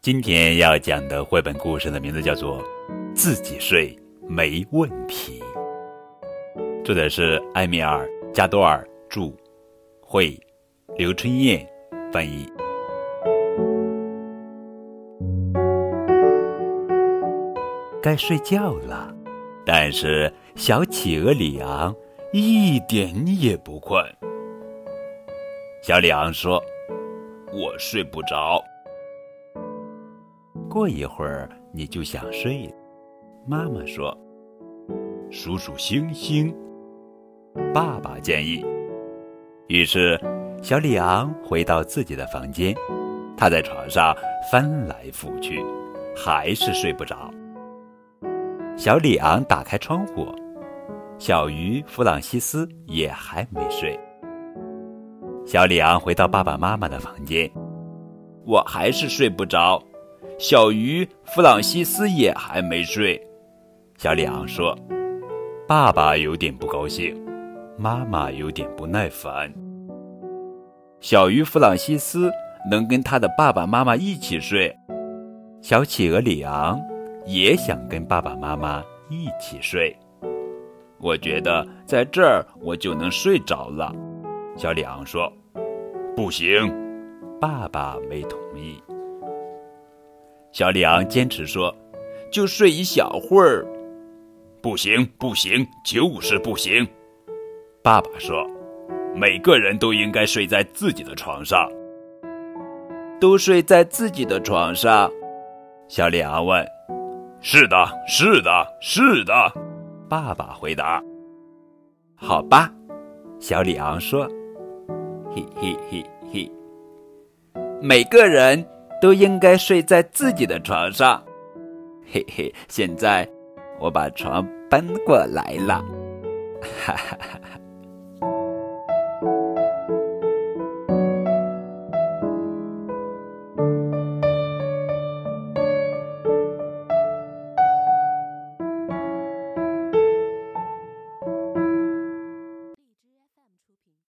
今天要讲的绘本故事的名字叫做《自己睡没问题》，作者是埃米尔·加多尔著，绘刘春燕翻译。该睡觉了，但是小企鹅里昂一点也不困。小里昂说：“我睡不着。”过一会儿你就想睡，妈妈说：“数数星星。”爸爸建议。于是，小里昂回到自己的房间，他在床上翻来覆去，还是睡不着。小里昂打开窗户，小鱼弗朗西斯也还没睡。小里昂回到爸爸妈妈的房间，我还是睡不着。小鱼弗朗西斯也还没睡，小里昂说：“爸爸有点不高兴，妈妈有点不耐烦。”小鱼弗朗西斯能跟他的爸爸妈妈一起睡，小企鹅里昂也想跟爸爸妈妈一起睡。我觉得在这儿我就能睡着了，小里昂说：“不行。”爸爸没同意。小里昂坚持说：“就睡一小会儿。”不行，不行，就是不行。爸爸说：“每个人都应该睡在自己的床上。”都睡在自己的床上？小里昂问。“是的，是的，是的。”爸爸回答。“好吧。”小里昂说。“嘿嘿嘿嘿，每个人。”都应该睡在自己的床上，嘿嘿。现在我把床搬过来了，哈哈哈哈。